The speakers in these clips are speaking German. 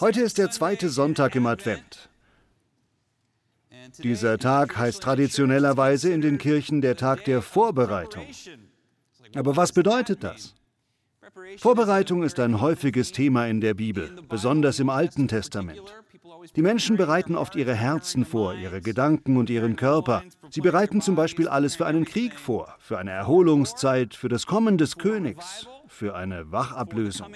Heute ist der zweite Sonntag im Advent. Dieser Tag heißt traditionellerweise in den Kirchen der Tag der Vorbereitung. Aber was bedeutet das? Vorbereitung ist ein häufiges Thema in der Bibel, besonders im Alten Testament. Die Menschen bereiten oft ihre Herzen vor, ihre Gedanken und ihren Körper. Sie bereiten zum Beispiel alles für einen Krieg vor, für eine Erholungszeit, für das Kommen des Königs, für eine Wachablösung.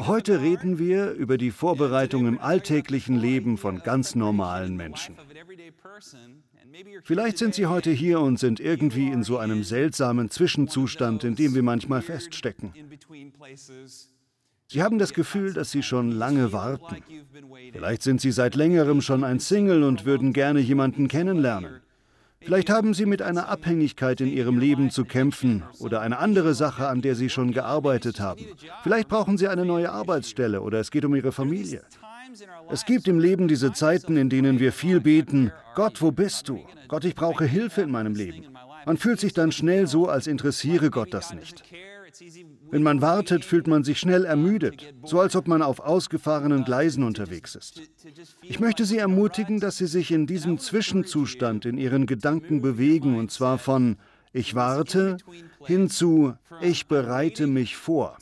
Heute reden wir über die Vorbereitung im alltäglichen Leben von ganz normalen Menschen. Vielleicht sind Sie heute hier und sind irgendwie in so einem seltsamen Zwischenzustand, in dem wir manchmal feststecken. Sie haben das Gefühl, dass Sie schon lange warten. Vielleicht sind Sie seit längerem schon ein Single und würden gerne jemanden kennenlernen. Vielleicht haben Sie mit einer Abhängigkeit in Ihrem Leben zu kämpfen oder eine andere Sache, an der Sie schon gearbeitet haben. Vielleicht brauchen Sie eine neue Arbeitsstelle oder es geht um Ihre Familie. Es gibt im Leben diese Zeiten, in denen wir viel beten, Gott, wo bist du? Gott, ich brauche Hilfe in meinem Leben. Man fühlt sich dann schnell so, als interessiere Gott das nicht. Wenn man wartet, fühlt man sich schnell ermüdet, so als ob man auf ausgefahrenen Gleisen unterwegs ist. Ich möchte Sie ermutigen, dass Sie sich in diesem Zwischenzustand in Ihren Gedanken bewegen, und zwar von ich warte hin zu ich bereite mich vor.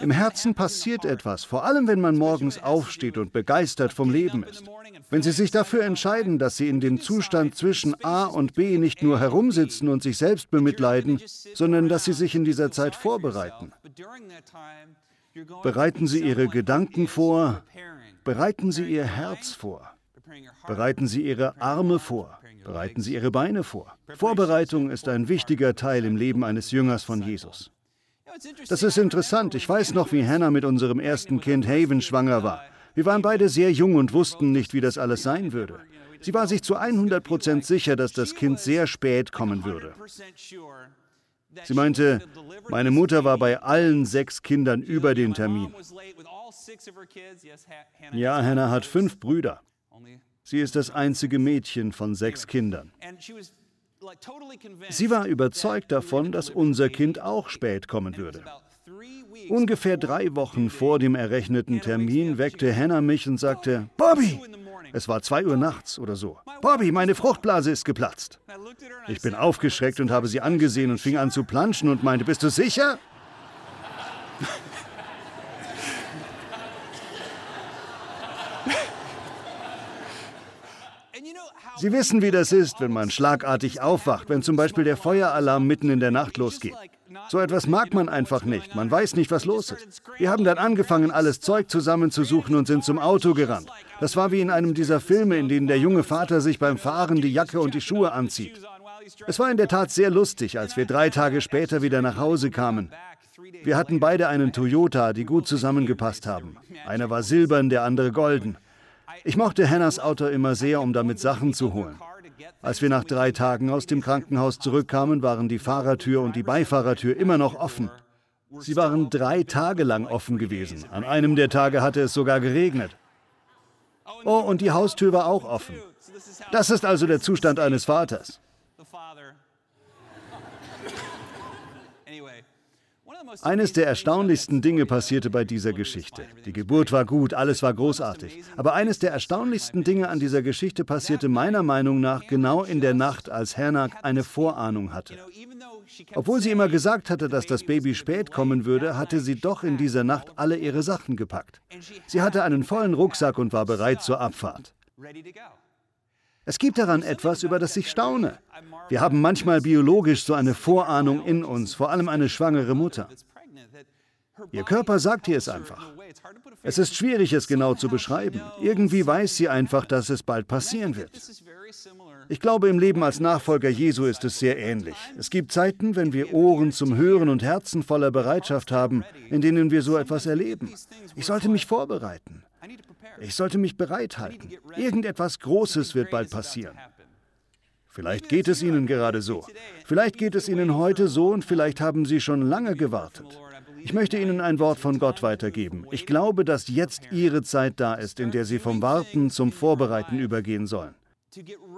Im Herzen passiert etwas, vor allem wenn man morgens aufsteht und begeistert vom Leben ist. Wenn Sie sich dafür entscheiden, dass Sie in dem Zustand zwischen A und B nicht nur herumsitzen und sich selbst bemitleiden, sondern dass Sie sich in dieser Zeit vorbereiten. Bereiten Sie Ihre Gedanken vor, bereiten Sie Ihr Herz vor, bereiten Sie Ihre Arme vor, bereiten Sie Ihre Beine vor. Vorbereitung ist ein wichtiger Teil im Leben eines Jüngers von Jesus. Das ist interessant. Ich weiß noch, wie Hannah mit unserem ersten Kind Haven schwanger war. Wir waren beide sehr jung und wussten nicht, wie das alles sein würde. Sie war sich zu 100 Prozent sicher, dass das Kind sehr spät kommen würde. Sie meinte, meine Mutter war bei allen sechs Kindern über den Termin. Ja, Hannah hat fünf Brüder. Sie ist das einzige Mädchen von sechs Kindern. Sie war überzeugt davon, dass unser Kind auch spät kommen würde. Ungefähr drei Wochen vor dem errechneten Termin weckte Hannah mich und sagte, Bobby! Es war zwei Uhr nachts oder so. Bobby, meine Fruchtblase ist geplatzt. Ich bin aufgeschreckt und habe sie angesehen und fing an zu planschen und meinte, bist du sicher? Sie wissen, wie das ist, wenn man schlagartig aufwacht, wenn zum Beispiel der Feueralarm mitten in der Nacht losgeht. So etwas mag man einfach nicht. Man weiß nicht, was los ist. Wir haben dann angefangen, alles Zeug zusammenzusuchen und sind zum Auto gerannt. Das war wie in einem dieser Filme, in denen der junge Vater sich beim Fahren die Jacke und die Schuhe anzieht. Es war in der Tat sehr lustig, als wir drei Tage später wieder nach Hause kamen. Wir hatten beide einen Toyota, die gut zusammengepasst haben. Einer war silbern, der andere golden. Ich mochte Hannahs Auto immer sehr, um damit Sachen zu holen. Als wir nach drei Tagen aus dem Krankenhaus zurückkamen, waren die Fahrertür und die Beifahrertür immer noch offen. Sie waren drei Tage lang offen gewesen. An einem der Tage hatte es sogar geregnet. Oh, und die Haustür war auch offen. Das ist also der Zustand eines Vaters. Eines der erstaunlichsten Dinge passierte bei dieser Geschichte. Die Geburt war gut, alles war großartig. Aber eines der erstaunlichsten Dinge an dieser Geschichte passierte meiner Meinung nach genau in der Nacht, als Hannah eine Vorahnung hatte. Obwohl sie immer gesagt hatte, dass das Baby spät kommen würde, hatte sie doch in dieser Nacht alle ihre Sachen gepackt. Sie hatte einen vollen Rucksack und war bereit zur Abfahrt. Es gibt daran etwas, über das ich staune. Wir haben manchmal biologisch so eine Vorahnung in uns, vor allem eine schwangere Mutter. Ihr Körper sagt ihr es einfach. Es ist schwierig, es genau zu beschreiben. Irgendwie weiß sie einfach, dass es bald passieren wird. Ich glaube, im Leben als Nachfolger Jesu ist es sehr ähnlich. Es gibt Zeiten, wenn wir Ohren zum Hören und Herzen voller Bereitschaft haben, in denen wir so etwas erleben. Ich sollte mich vorbereiten. Ich sollte mich bereithalten. Irgendetwas Großes wird bald passieren. Vielleicht geht es Ihnen gerade so. Vielleicht geht es Ihnen heute so und vielleicht haben Sie schon lange gewartet. Ich möchte Ihnen ein Wort von Gott weitergeben. Ich glaube, dass jetzt Ihre Zeit da ist, in der Sie vom Warten zum Vorbereiten übergehen sollen.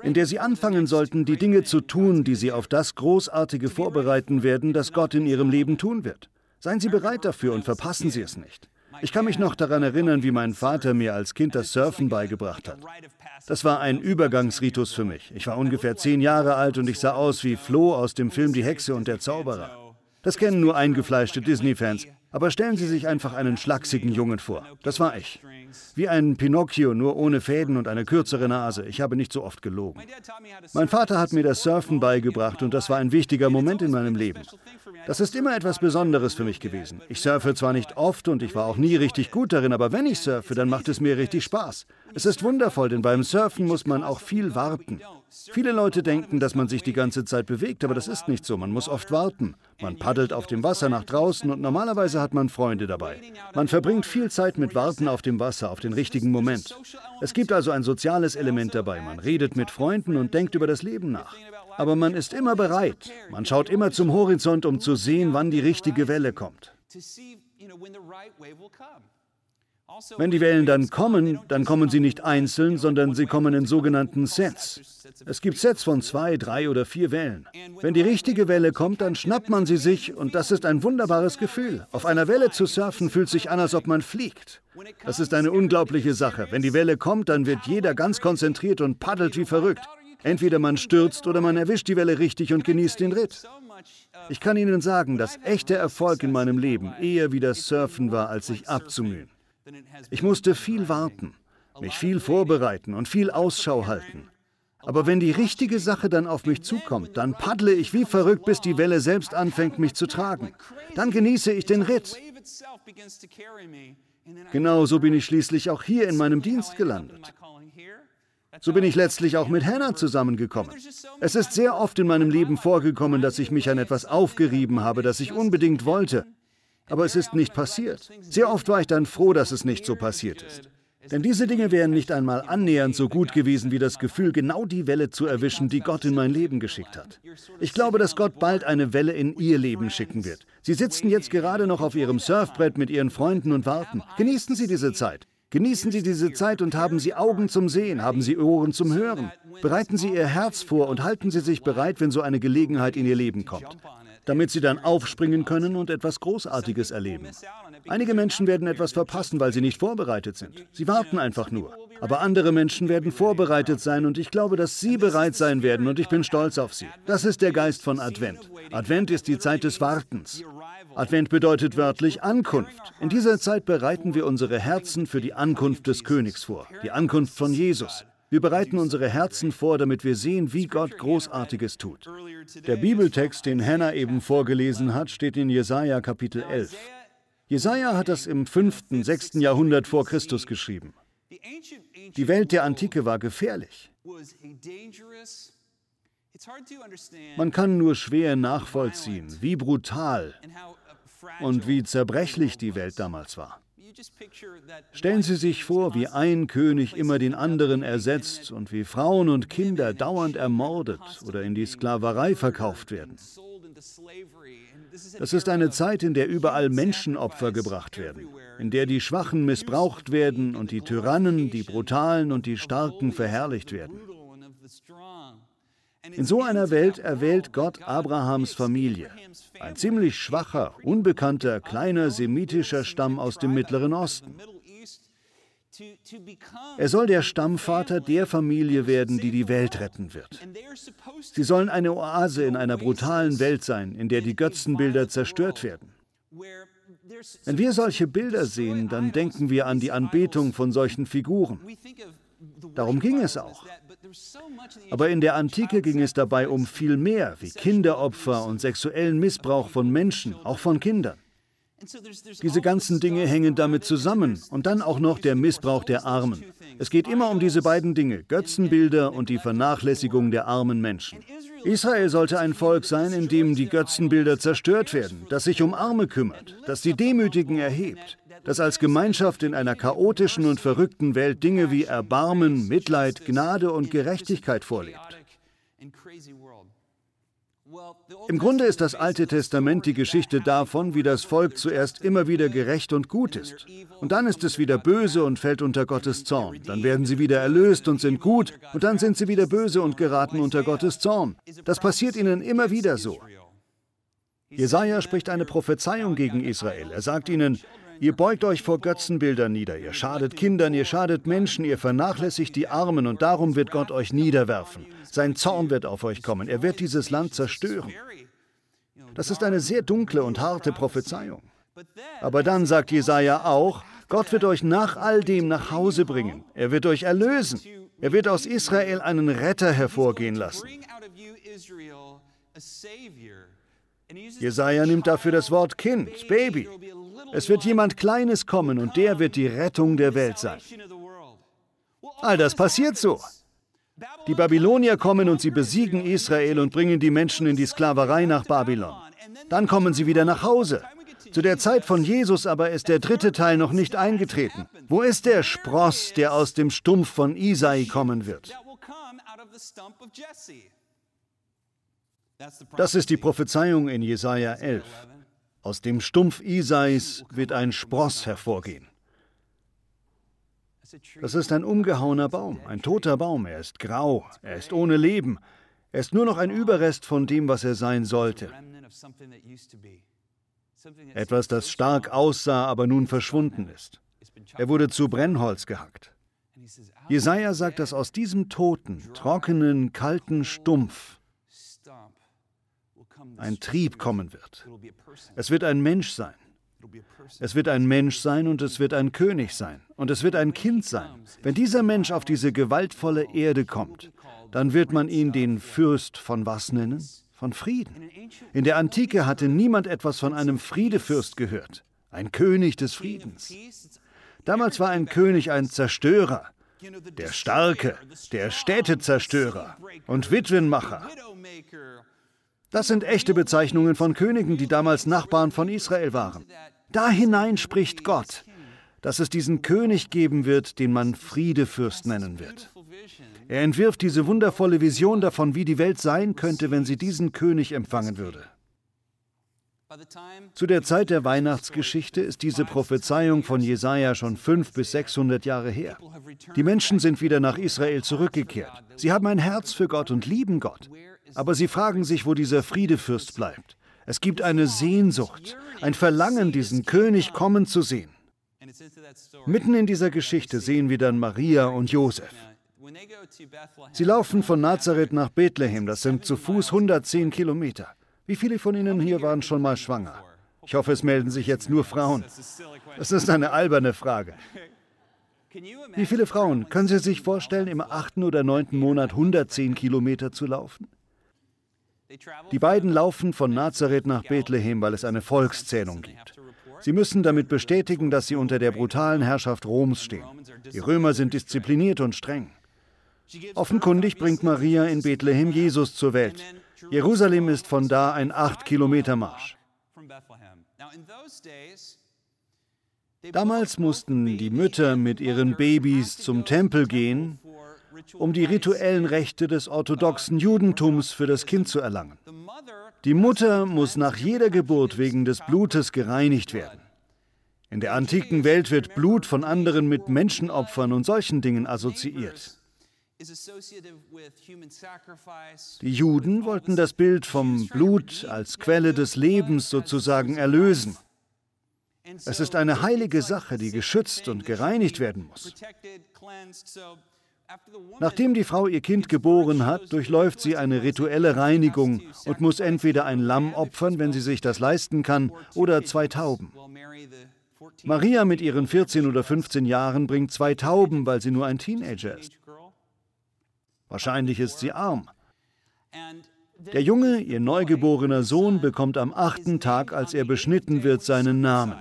In der Sie anfangen sollten, die Dinge zu tun, die Sie auf das Großartige vorbereiten werden, das Gott in Ihrem Leben tun wird. Seien Sie bereit dafür und verpassen Sie es nicht. Ich kann mich noch daran erinnern, wie mein Vater mir als Kind das Surfen beigebracht hat. Das war ein Übergangsritus für mich. Ich war ungefähr zehn Jahre alt und ich sah aus wie Flo aus dem Film Die Hexe und der Zauberer. Das kennen nur eingefleischte Disney-Fans. Aber stellen Sie sich einfach einen schlachsigen Jungen vor. Das war ich. Wie ein Pinocchio, nur ohne Fäden und eine kürzere Nase. Ich habe nicht so oft gelogen. Mein Vater hat mir das Surfen beigebracht und das war ein wichtiger Moment in meinem Leben. Das ist immer etwas Besonderes für mich gewesen. Ich surfe zwar nicht oft und ich war auch nie richtig gut darin, aber wenn ich surfe, dann macht es mir richtig Spaß. Es ist wundervoll, denn beim Surfen muss man auch viel warten. Viele Leute denken, dass man sich die ganze Zeit bewegt, aber das ist nicht so. Man muss oft warten. Man paddelt auf dem Wasser nach draußen und normalerweise hat man Freunde dabei. Man verbringt viel Zeit mit Warten auf dem Wasser, auf den richtigen Moment. Es gibt also ein soziales Element dabei. Man redet mit Freunden und denkt über das Leben nach. Aber man ist immer bereit. Man schaut immer zum Horizont, um zu sehen, wann die richtige Welle kommt. Wenn die Wellen dann kommen, dann kommen sie nicht einzeln, sondern sie kommen in sogenannten Sets. Es gibt Sets von zwei, drei oder vier Wellen. Wenn die richtige Welle kommt, dann schnappt man sie sich und das ist ein wunderbares Gefühl. Auf einer Welle zu surfen fühlt sich an, als ob man fliegt. Das ist eine unglaubliche Sache. Wenn die Welle kommt, dann wird jeder ganz konzentriert und paddelt wie verrückt. Entweder man stürzt oder man erwischt die Welle richtig und genießt den Ritt. Ich kann Ihnen sagen, dass echter Erfolg in meinem Leben eher wie das Surfen war, als sich abzumühen. Ich musste viel warten, mich viel vorbereiten und viel Ausschau halten. Aber wenn die richtige Sache dann auf mich zukommt, dann paddle ich wie verrückt, bis die Welle selbst anfängt, mich zu tragen. Dann genieße ich den Ritt. Genau so bin ich schließlich auch hier in meinem Dienst gelandet. So bin ich letztlich auch mit Hannah zusammengekommen. Es ist sehr oft in meinem Leben vorgekommen, dass ich mich an etwas aufgerieben habe, das ich unbedingt wollte. Aber es ist nicht passiert. Sehr oft war ich dann froh, dass es nicht so passiert ist. Denn diese Dinge wären nicht einmal annähernd so gut gewesen wie das Gefühl, genau die Welle zu erwischen, die Gott in mein Leben geschickt hat. Ich glaube, dass Gott bald eine Welle in Ihr Leben schicken wird. Sie sitzen jetzt gerade noch auf Ihrem Surfbrett mit Ihren Freunden und warten. Genießen Sie diese Zeit. Genießen Sie diese Zeit und haben Sie Augen zum Sehen, haben Sie Ohren zum Hören. Bereiten Sie Ihr Herz vor und halten Sie sich bereit, wenn so eine Gelegenheit in Ihr Leben kommt damit sie dann aufspringen können und etwas Großartiges erleben. Einige Menschen werden etwas verpassen, weil sie nicht vorbereitet sind. Sie warten einfach nur. Aber andere Menschen werden vorbereitet sein und ich glaube, dass sie bereit sein werden und ich bin stolz auf sie. Das ist der Geist von Advent. Advent ist die Zeit des Wartens. Advent bedeutet wörtlich Ankunft. In dieser Zeit bereiten wir unsere Herzen für die Ankunft des Königs vor, die Ankunft von Jesus. Wir bereiten unsere Herzen vor, damit wir sehen, wie Gott Großartiges tut. Der Bibeltext, den Hannah eben vorgelesen hat, steht in Jesaja Kapitel 11. Jesaja hat das im 5., 6. Jahrhundert vor Christus geschrieben. Die Welt der Antike war gefährlich. Man kann nur schwer nachvollziehen, wie brutal und wie zerbrechlich die Welt damals war. Stellen Sie sich vor, wie ein König immer den anderen ersetzt und wie Frauen und Kinder dauernd ermordet oder in die Sklaverei verkauft werden. Das ist eine Zeit, in der überall Menschenopfer gebracht werden, in der die Schwachen missbraucht werden und die Tyrannen, die Brutalen und die Starken verherrlicht werden. In so einer Welt erwählt Gott Abrahams Familie, ein ziemlich schwacher, unbekannter, kleiner semitischer Stamm aus dem Mittleren Osten. Er soll der Stammvater der Familie werden, die die Welt retten wird. Sie sollen eine Oase in einer brutalen Welt sein, in der die Götzenbilder zerstört werden. Wenn wir solche Bilder sehen, dann denken wir an die Anbetung von solchen Figuren. Darum ging es auch. Aber in der Antike ging es dabei um viel mehr, wie Kinderopfer und sexuellen Missbrauch von Menschen, auch von Kindern. Diese ganzen Dinge hängen damit zusammen und dann auch noch der Missbrauch der Armen. Es geht immer um diese beiden Dinge, Götzenbilder und die Vernachlässigung der armen Menschen. Israel sollte ein Volk sein, in dem die Götzenbilder zerstört werden, das sich um Arme kümmert, das die Demütigen erhebt, das als Gemeinschaft in einer chaotischen und verrückten Welt Dinge wie Erbarmen, Mitleid, Gnade und Gerechtigkeit vorlebt. Im Grunde ist das Alte Testament die Geschichte davon, wie das Volk zuerst immer wieder gerecht und gut ist. Und dann ist es wieder böse und fällt unter Gottes Zorn. Dann werden sie wieder erlöst und sind gut. Und dann sind sie wieder böse und geraten unter Gottes Zorn. Das passiert ihnen immer wieder so. Jesaja spricht eine Prophezeiung gegen Israel. Er sagt ihnen, Ihr beugt euch vor Götzenbildern nieder, ihr schadet Kindern, ihr schadet Menschen, ihr vernachlässigt die Armen und darum wird Gott euch niederwerfen. Sein Zorn wird auf euch kommen, er wird dieses Land zerstören. Das ist eine sehr dunkle und harte Prophezeiung. Aber dann sagt Jesaja auch, Gott wird euch nach all dem nach Hause bringen. Er wird euch erlösen. Er wird aus Israel einen Retter hervorgehen lassen. Jesaja nimmt dafür das Wort Kind, Baby. Es wird jemand Kleines kommen und der wird die Rettung der Welt sein. All das passiert so. Die Babylonier kommen und sie besiegen Israel und bringen die Menschen in die Sklaverei nach Babylon. Dann kommen sie wieder nach Hause. Zu der Zeit von Jesus aber ist der dritte Teil noch nicht eingetreten. Wo ist der Spross, der aus dem Stumpf von Isai kommen wird? Das ist die Prophezeiung in Jesaja 11. Aus dem Stumpf Isais wird ein Spross hervorgehen. Das ist ein umgehauener Baum, ein toter Baum. Er ist grau, er ist ohne Leben. Er ist nur noch ein Überrest von dem, was er sein sollte. Etwas, das stark aussah, aber nun verschwunden ist. Er wurde zu Brennholz gehackt. Jesaja sagt, dass aus diesem toten, trockenen, kalten Stumpf ein Trieb kommen wird. Es wird ein Mensch sein. Es wird ein Mensch sein und es wird ein König sein. Und es wird ein Kind sein. Wenn dieser Mensch auf diese gewaltvolle Erde kommt, dann wird man ihn den Fürst von was nennen? Von Frieden. In der Antike hatte niemand etwas von einem Friedefürst gehört. Ein König des Friedens. Damals war ein König ein Zerstörer, der Starke, der Städtezerstörer und Witwenmacher. Das sind echte Bezeichnungen von Königen, die damals Nachbarn von Israel waren. Da hinein spricht Gott, dass es diesen König geben wird, den man Friedefürst nennen wird. Er entwirft diese wundervolle Vision davon, wie die Welt sein könnte, wenn sie diesen König empfangen würde. Zu der Zeit der Weihnachtsgeschichte ist diese Prophezeiung von Jesaja schon 500 bis 600 Jahre her. Die Menschen sind wieder nach Israel zurückgekehrt. Sie haben ein Herz für Gott und lieben Gott. Aber sie fragen sich, wo dieser Friedefürst bleibt. Es gibt eine Sehnsucht, ein Verlangen, diesen König kommen zu sehen. Mitten in dieser Geschichte sehen wir dann Maria und Josef. Sie laufen von Nazareth nach Bethlehem, das sind zu Fuß 110 Kilometer. Wie viele von Ihnen hier waren schon mal schwanger? Ich hoffe, es melden sich jetzt nur Frauen. Das ist eine alberne Frage. Wie viele Frauen können Sie sich vorstellen, im achten oder neunten Monat 110 Kilometer zu laufen? Die beiden laufen von Nazareth nach Bethlehem, weil es eine Volkszählung gibt. Sie müssen damit bestätigen, dass sie unter der brutalen Herrschaft Roms stehen. Die Römer sind diszipliniert und streng. Offenkundig bringt Maria in Bethlehem Jesus zur Welt. Jerusalem ist von da ein acht Kilometer Marsch. Damals mussten die Mütter mit ihren Babys zum Tempel gehen, um die rituellen Rechte des orthodoxen Judentums für das Kind zu erlangen. Die Mutter muss nach jeder Geburt wegen des Blutes gereinigt werden. In der antiken Welt wird Blut von anderen mit Menschenopfern und solchen Dingen assoziiert. Die Juden wollten das Bild vom Blut als Quelle des Lebens sozusagen erlösen. Es ist eine heilige Sache, die geschützt und gereinigt werden muss. Nachdem die Frau ihr Kind geboren hat, durchläuft sie eine rituelle Reinigung und muss entweder ein Lamm opfern, wenn sie sich das leisten kann, oder zwei Tauben. Maria mit ihren 14 oder 15 Jahren bringt zwei Tauben, weil sie nur ein Teenager ist. Wahrscheinlich ist sie arm. Der Junge, ihr neugeborener Sohn, bekommt am achten Tag, als er beschnitten wird, seinen Namen.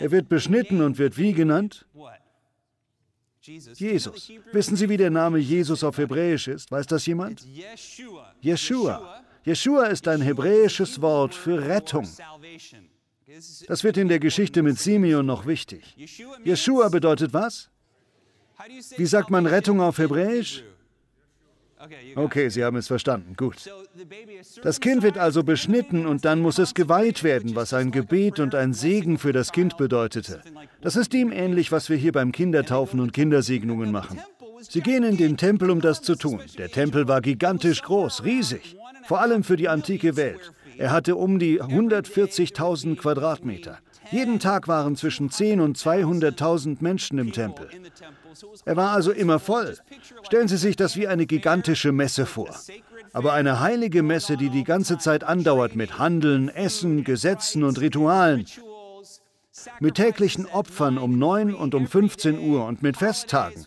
Er wird beschnitten und wird wie genannt? Jesus. Wissen Sie, wie der Name Jesus auf Hebräisch ist? Weiß das jemand? Yeshua. Yeshua ist ein hebräisches Wort für Rettung. Das wird in der Geschichte mit Simeon noch wichtig. Yeshua bedeutet was? Wie sagt man Rettung auf Hebräisch? Okay, Sie haben es verstanden. Gut. Das Kind wird also beschnitten und dann muss es geweiht werden, was ein Gebet und ein Segen für das Kind bedeutete. Das ist dem ähnlich, was wir hier beim Kindertaufen und Kindersegnungen machen. Sie gehen in den Tempel, um das zu tun. Der Tempel war gigantisch groß, riesig. vor allem für die antike Welt. Er hatte um die 140.000 Quadratmeter. Jeden Tag waren zwischen 10 und 200.000 Menschen im Tempel. Er war also immer voll. Stellen Sie sich das wie eine gigantische Messe vor. Aber eine heilige Messe, die die ganze Zeit andauert mit Handeln, Essen, Gesetzen und Ritualen. Mit täglichen Opfern um 9 und um 15 Uhr und mit Festtagen.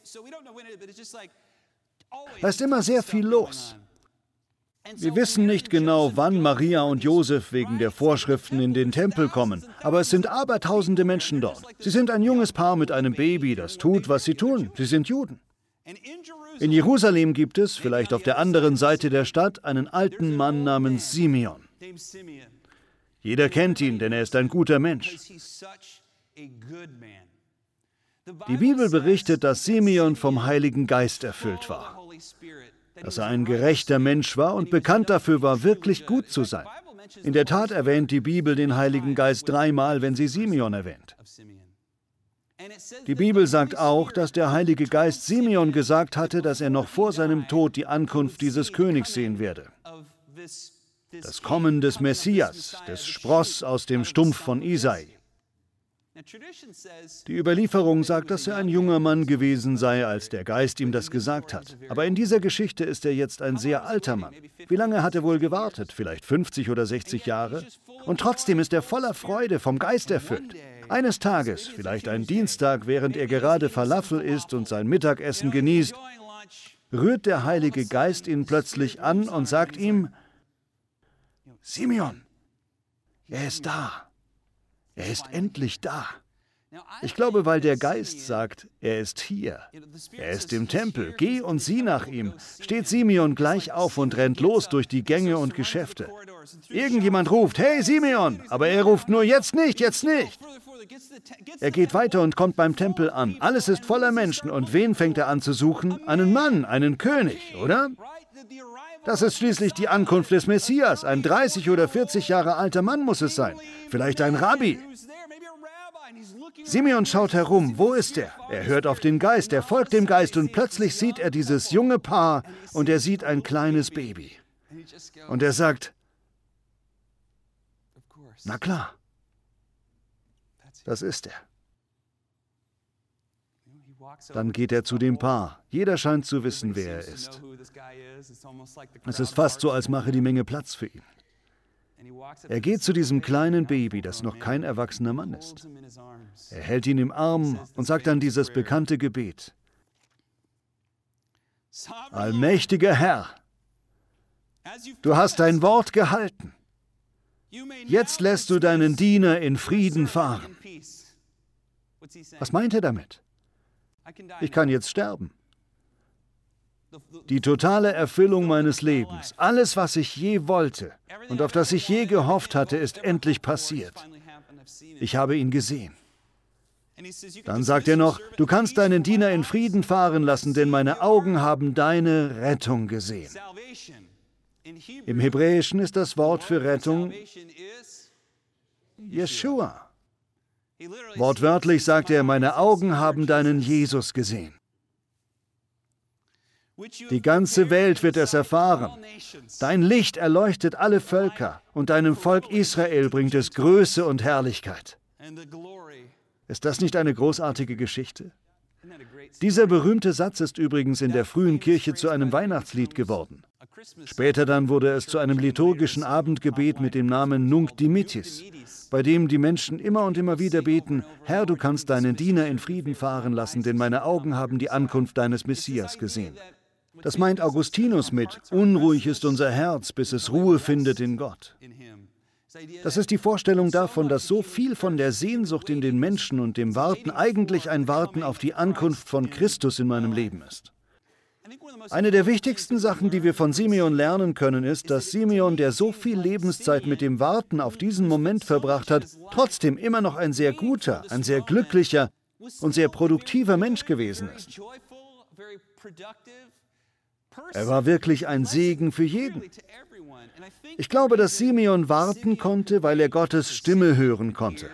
Da ist immer sehr viel los. Wir wissen nicht genau, wann Maria und Josef wegen der Vorschriften in den Tempel kommen, aber es sind abertausende Menschen dort. Sie sind ein junges Paar mit einem Baby, das tut, was sie tun. Sie sind Juden. In Jerusalem gibt es, vielleicht auf der anderen Seite der Stadt, einen alten Mann namens Simeon. Jeder kennt ihn, denn er ist ein guter Mensch. Die Bibel berichtet, dass Simeon vom Heiligen Geist erfüllt war dass er ein gerechter Mensch war und bekannt dafür war, wirklich gut zu sein. In der Tat erwähnt die Bibel den Heiligen Geist dreimal, wenn sie Simeon erwähnt. Die Bibel sagt auch, dass der Heilige Geist Simeon gesagt hatte, dass er noch vor seinem Tod die Ankunft dieses Königs sehen werde. Das Kommen des Messias, des Spross aus dem Stumpf von Isai. Die Überlieferung sagt, dass er ein junger Mann gewesen sei, als der Geist ihm das gesagt hat. Aber in dieser Geschichte ist er jetzt ein sehr alter Mann. Wie lange hat er wohl gewartet? Vielleicht 50 oder 60 Jahre? Und trotzdem ist er voller Freude, vom Geist erfüllt. Eines Tages, vielleicht ein Dienstag, während er gerade Falafel isst und sein Mittagessen genießt, rührt der Heilige Geist ihn plötzlich an und sagt ihm, Simeon, er ist da. Er ist endlich da. Ich glaube, weil der Geist sagt, er ist hier. Er ist im Tempel. Geh und sieh nach ihm. Steht Simeon gleich auf und rennt los durch die Gänge und Geschäfte. Irgendjemand ruft, hey Simeon, aber er ruft nur jetzt nicht, jetzt nicht. Er geht weiter und kommt beim Tempel an. Alles ist voller Menschen. Und wen fängt er an zu suchen? Einen Mann, einen König, oder? Das ist schließlich die Ankunft des Messias. Ein 30 oder 40 Jahre alter Mann muss es sein. Vielleicht ein Rabbi. Simeon schaut herum. Wo ist er? Er hört auf den Geist, er folgt dem Geist und plötzlich sieht er dieses junge Paar und er sieht ein kleines Baby. Und er sagt, na klar, das ist er. Dann geht er zu dem Paar. Jeder scheint zu wissen, wer er ist. Es ist fast so, als mache die Menge Platz für ihn. Er geht zu diesem kleinen Baby, das noch kein erwachsener Mann ist. Er hält ihn im Arm und sagt dann dieses bekannte Gebet. Allmächtiger Herr, du hast dein Wort gehalten. Jetzt lässt du deinen Diener in Frieden fahren. Was meint er damit? Ich kann jetzt sterben. Die totale Erfüllung meines Lebens, alles, was ich je wollte und auf das ich je gehofft hatte, ist endlich passiert. Ich habe ihn gesehen. Dann sagt er noch, du kannst deinen Diener in Frieden fahren lassen, denn meine Augen haben deine Rettung gesehen. Im Hebräischen ist das Wort für Rettung Yeshua. Wortwörtlich sagt er, meine Augen haben deinen Jesus gesehen. Die ganze Welt wird es erfahren. Dein Licht erleuchtet alle Völker und deinem Volk Israel bringt es Größe und Herrlichkeit. Ist das nicht eine großartige Geschichte? Dieser berühmte Satz ist übrigens in der frühen Kirche zu einem Weihnachtslied geworden. Später dann wurde es zu einem liturgischen Abendgebet mit dem Namen Nunc Dimittis bei dem die Menschen immer und immer wieder beten, Herr, du kannst deinen Diener in Frieden fahren lassen, denn meine Augen haben die Ankunft deines Messias gesehen. Das meint Augustinus mit, unruhig ist unser Herz, bis es Ruhe findet in Gott. Das ist die Vorstellung davon, dass so viel von der Sehnsucht in den Menschen und dem Warten eigentlich ein Warten auf die Ankunft von Christus in meinem Leben ist. Eine der wichtigsten Sachen, die wir von Simeon lernen können, ist, dass Simeon, der so viel Lebenszeit mit dem Warten auf diesen Moment verbracht hat, trotzdem immer noch ein sehr guter, ein sehr glücklicher und sehr produktiver Mensch gewesen ist. Er war wirklich ein Segen für jeden. Ich glaube, dass Simeon warten konnte, weil er Gottes Stimme hören konnte.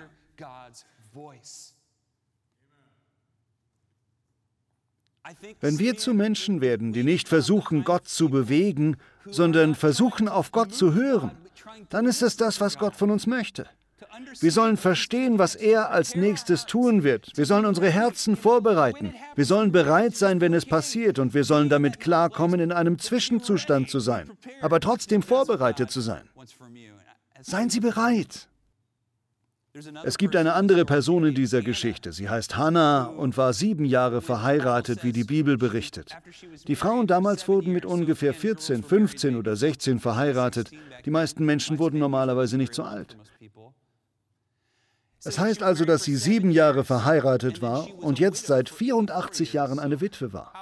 Wenn wir zu Menschen werden, die nicht versuchen, Gott zu bewegen, sondern versuchen, auf Gott zu hören, dann ist es das, was Gott von uns möchte. Wir sollen verstehen, was er als nächstes tun wird. Wir sollen unsere Herzen vorbereiten. Wir sollen bereit sein, wenn es passiert, und wir sollen damit klarkommen, in einem Zwischenzustand zu sein, aber trotzdem vorbereitet zu sein. Seien Sie bereit. Es gibt eine andere Person in dieser Geschichte. Sie heißt Hannah und war sieben Jahre verheiratet, wie die Bibel berichtet. Die Frauen damals wurden mit ungefähr 14, 15 oder 16 verheiratet. Die meisten Menschen wurden normalerweise nicht so alt. Es heißt also, dass sie sieben Jahre verheiratet war und jetzt seit 84 Jahren eine Witwe war.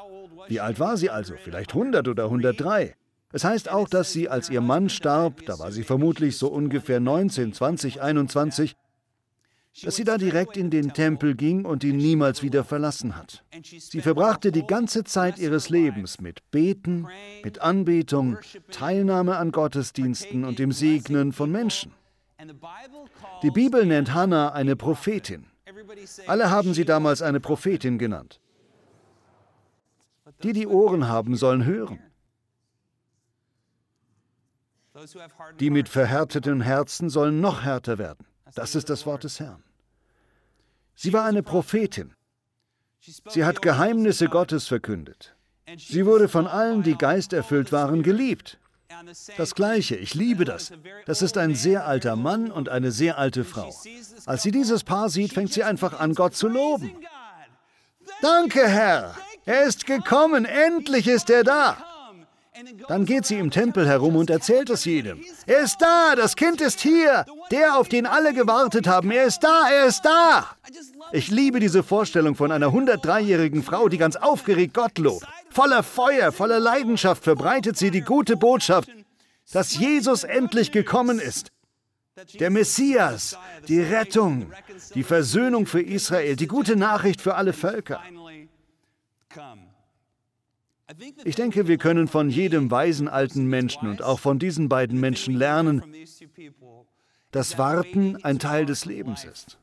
Wie alt war sie also? Vielleicht 100 oder 103. Es heißt auch, dass sie, als ihr Mann starb, da war sie vermutlich so ungefähr 19, 20, 21, dass sie da direkt in den Tempel ging und ihn niemals wieder verlassen hat. Sie verbrachte die ganze Zeit ihres Lebens mit Beten, mit Anbetung, Teilnahme an Gottesdiensten und dem Segnen von Menschen. Die Bibel nennt Hannah eine Prophetin. Alle haben sie damals eine Prophetin genannt. Die, die Ohren haben, sollen hören. Die mit verhärteten Herzen sollen noch härter werden. Das ist das Wort des Herrn. Sie war eine Prophetin. Sie hat Geheimnisse Gottes verkündet. Sie wurde von allen, die geisterfüllt waren, geliebt. Das Gleiche, ich liebe das. Das ist ein sehr alter Mann und eine sehr alte Frau. Als sie dieses Paar sieht, fängt sie einfach an, Gott zu loben. Danke, Herr. Er ist gekommen. Endlich ist er da. Dann geht sie im Tempel herum und erzählt es jedem. Er ist da, das Kind ist hier. Der, auf den alle gewartet haben, er ist da, er ist da. Ich liebe diese Vorstellung von einer 103-jährigen Frau, die ganz aufgeregt Gott lobt. Voller Feuer, voller Leidenschaft verbreitet sie die gute Botschaft, dass Jesus endlich gekommen ist. Der Messias, die Rettung, die Versöhnung für Israel, die gute Nachricht für alle Völker. Ich denke, wir können von jedem weisen alten Menschen und auch von diesen beiden Menschen lernen, dass Warten ein Teil des Lebens ist.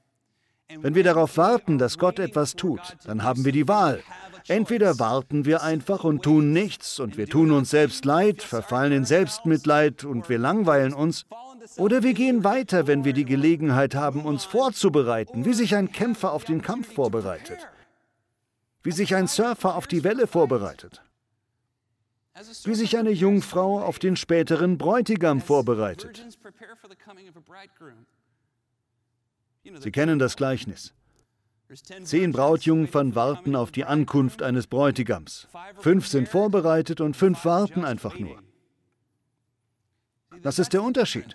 Wenn wir darauf warten, dass Gott etwas tut, dann haben wir die Wahl. Entweder warten wir einfach und tun nichts und wir tun uns selbst leid, verfallen in Selbstmitleid und wir langweilen uns, oder wir gehen weiter, wenn wir die Gelegenheit haben, uns vorzubereiten, wie sich ein Kämpfer auf den Kampf vorbereitet, wie sich ein Surfer auf die Welle vorbereitet wie sich eine Jungfrau auf den späteren Bräutigam vorbereitet. Sie kennen das Gleichnis. Zehn Brautjungfern warten auf die Ankunft eines Bräutigams. Fünf sind vorbereitet und fünf warten einfach nur. Das ist der Unterschied.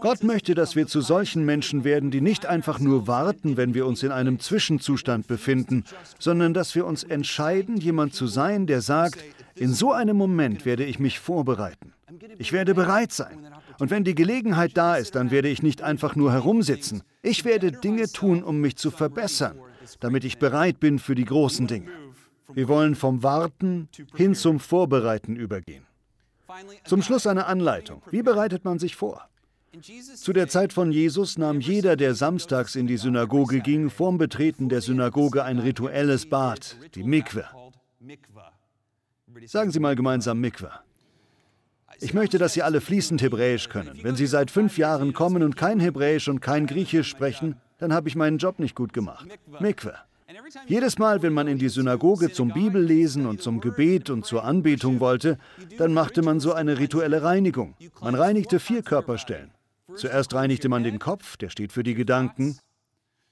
Gott möchte, dass wir zu solchen Menschen werden, die nicht einfach nur warten, wenn wir uns in einem Zwischenzustand befinden, sondern dass wir uns entscheiden, jemand zu sein, der sagt, in so einem Moment werde ich mich vorbereiten. Ich werde bereit sein. Und wenn die Gelegenheit da ist, dann werde ich nicht einfach nur herumsitzen. Ich werde Dinge tun, um mich zu verbessern, damit ich bereit bin für die großen Dinge. Wir wollen vom Warten hin zum Vorbereiten übergehen. Zum Schluss eine Anleitung. Wie bereitet man sich vor? Zu der Zeit von Jesus nahm jeder, der samstags in die Synagoge ging, vorm Betreten der Synagoge ein rituelles Bad, die Mikwe. Sagen Sie mal gemeinsam Mikwe. Ich möchte, dass Sie alle fließend Hebräisch können. Wenn Sie seit fünf Jahren kommen und kein Hebräisch und kein Griechisch sprechen, dann habe ich meinen Job nicht gut gemacht. Mikwe. Jedes Mal, wenn man in die Synagoge zum Bibellesen und zum Gebet und zur Anbetung wollte, dann machte man so eine rituelle Reinigung. Man reinigte vier Körperstellen. Zuerst reinigte man den Kopf, der steht für die Gedanken.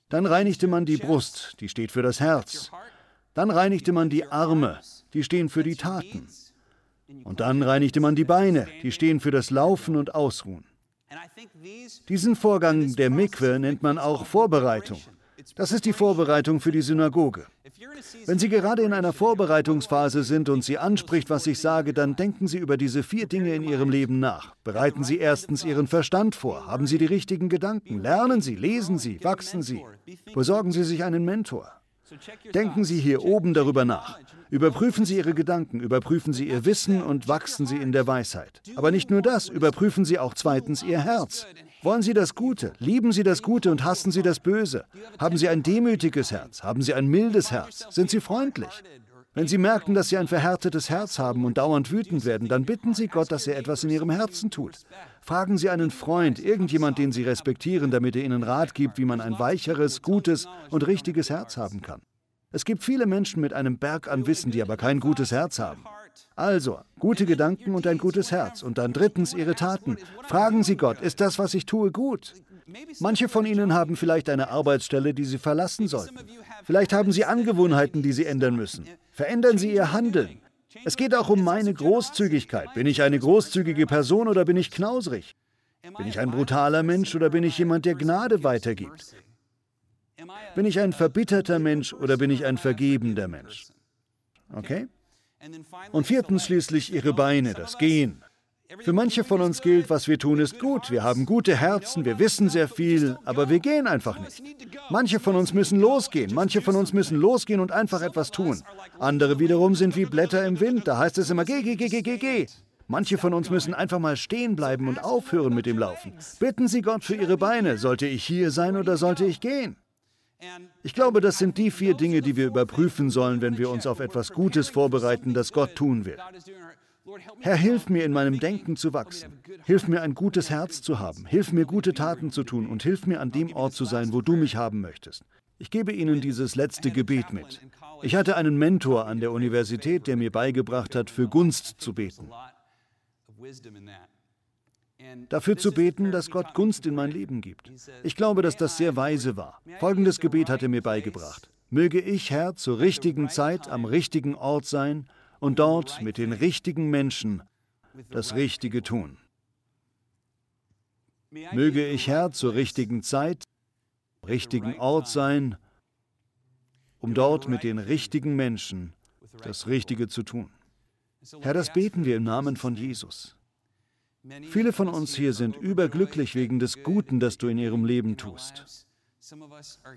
Dann reinigte man die Brust, die steht für das Herz. Dann reinigte man die Arme, die stehen für die Taten. Und dann reinigte man die Beine, die stehen für das Laufen und Ausruhen. Diesen Vorgang der Mikwe nennt man auch Vorbereitung. Das ist die Vorbereitung für die Synagoge. Wenn Sie gerade in einer Vorbereitungsphase sind und Sie anspricht, was ich sage, dann denken Sie über diese vier Dinge in Ihrem Leben nach. Bereiten Sie erstens Ihren Verstand vor. Haben Sie die richtigen Gedanken. Lernen Sie, lesen Sie, wachsen Sie. Besorgen Sie sich einen Mentor. Denken Sie hier oben darüber nach. Überprüfen Sie Ihre Gedanken, überprüfen Sie Ihr Wissen und wachsen Sie in der Weisheit. Aber nicht nur das, überprüfen Sie auch zweitens Ihr Herz. Wollen Sie das Gute? Lieben Sie das Gute und hassen Sie das Böse? Haben Sie ein demütiges Herz? Haben Sie ein mildes Herz? Sind Sie freundlich? Wenn Sie merken, dass Sie ein verhärtetes Herz haben und dauernd wütend werden, dann bitten Sie Gott, dass er etwas in Ihrem Herzen tut. Fragen Sie einen Freund, irgendjemand, den Sie respektieren, damit er Ihnen Rat gibt, wie man ein weicheres, gutes und richtiges Herz haben kann. Es gibt viele Menschen mit einem Berg an Wissen, die aber kein gutes Herz haben. Also, gute Gedanken und ein gutes Herz. Und dann drittens Ihre Taten. Fragen Sie Gott, ist das, was ich tue, gut? Manche von Ihnen haben vielleicht eine Arbeitsstelle, die Sie verlassen sollten. Vielleicht haben Sie Angewohnheiten, die Sie ändern müssen. Verändern Sie Ihr Handeln. Es geht auch um meine Großzügigkeit. Bin ich eine großzügige Person oder bin ich knausrig? Bin ich ein brutaler Mensch oder bin ich jemand, der Gnade weitergibt? Bin ich ein verbitterter Mensch oder bin ich ein vergebender Mensch? Okay? Und viertens schließlich ihre Beine, das Gehen. Für manche von uns gilt, was wir tun, ist gut. Wir haben gute Herzen, wir wissen sehr viel, aber wir gehen einfach nicht. Manche von uns müssen losgehen, manche von uns müssen losgehen und einfach etwas tun. Andere wiederum sind wie Blätter im Wind, da heißt es immer, geh, geh, geh, geh, geh, geh. Manche von uns müssen einfach mal stehen bleiben und aufhören mit dem Laufen. Bitten Sie Gott für Ihre Beine. Sollte ich hier sein oder sollte ich gehen? Ich glaube, das sind die vier Dinge, die wir überprüfen sollen, wenn wir uns auf etwas Gutes vorbereiten, das Gott tun will. Herr, hilf mir in meinem Denken zu wachsen. Hilf mir ein gutes Herz zu haben. Hilf mir gute Taten zu tun und hilf mir an dem Ort zu sein, wo du mich haben möchtest. Ich gebe Ihnen dieses letzte Gebet mit. Ich hatte einen Mentor an der Universität, der mir beigebracht hat, für Gunst zu beten. Dafür zu beten, dass Gott Gunst in mein Leben gibt. Ich glaube, dass das sehr weise war. Folgendes Gebet hat er mir beigebracht. Möge ich, Herr, zur richtigen Zeit am richtigen Ort sein und dort mit den richtigen Menschen das Richtige tun. Möge ich, Herr, zur richtigen Zeit richtigen Ort sein, um dort mit den richtigen Menschen das Richtige zu tun. Herr, das beten wir im Namen von Jesus. Viele von uns hier sind überglücklich wegen des Guten, das du in ihrem Leben tust.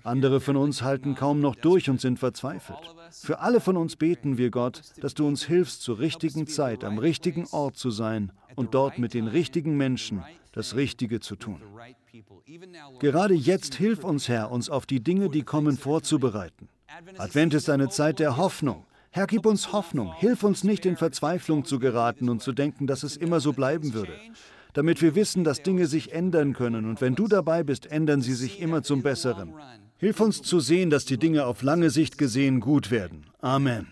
Andere von uns halten kaum noch durch und sind verzweifelt. Für alle von uns beten wir Gott, dass du uns hilfst, zur richtigen Zeit am richtigen Ort zu sein und dort mit den richtigen Menschen das Richtige zu tun. Gerade jetzt hilf uns, Herr, uns auf die Dinge, die kommen, vorzubereiten. Advent ist eine Zeit der Hoffnung. Herr, gib uns Hoffnung. Hilf uns nicht in Verzweiflung zu geraten und zu denken, dass es immer so bleiben würde. Damit wir wissen, dass Dinge sich ändern können und wenn du dabei bist, ändern sie sich immer zum Besseren. Hilf uns zu sehen, dass die Dinge auf lange Sicht gesehen gut werden. Amen.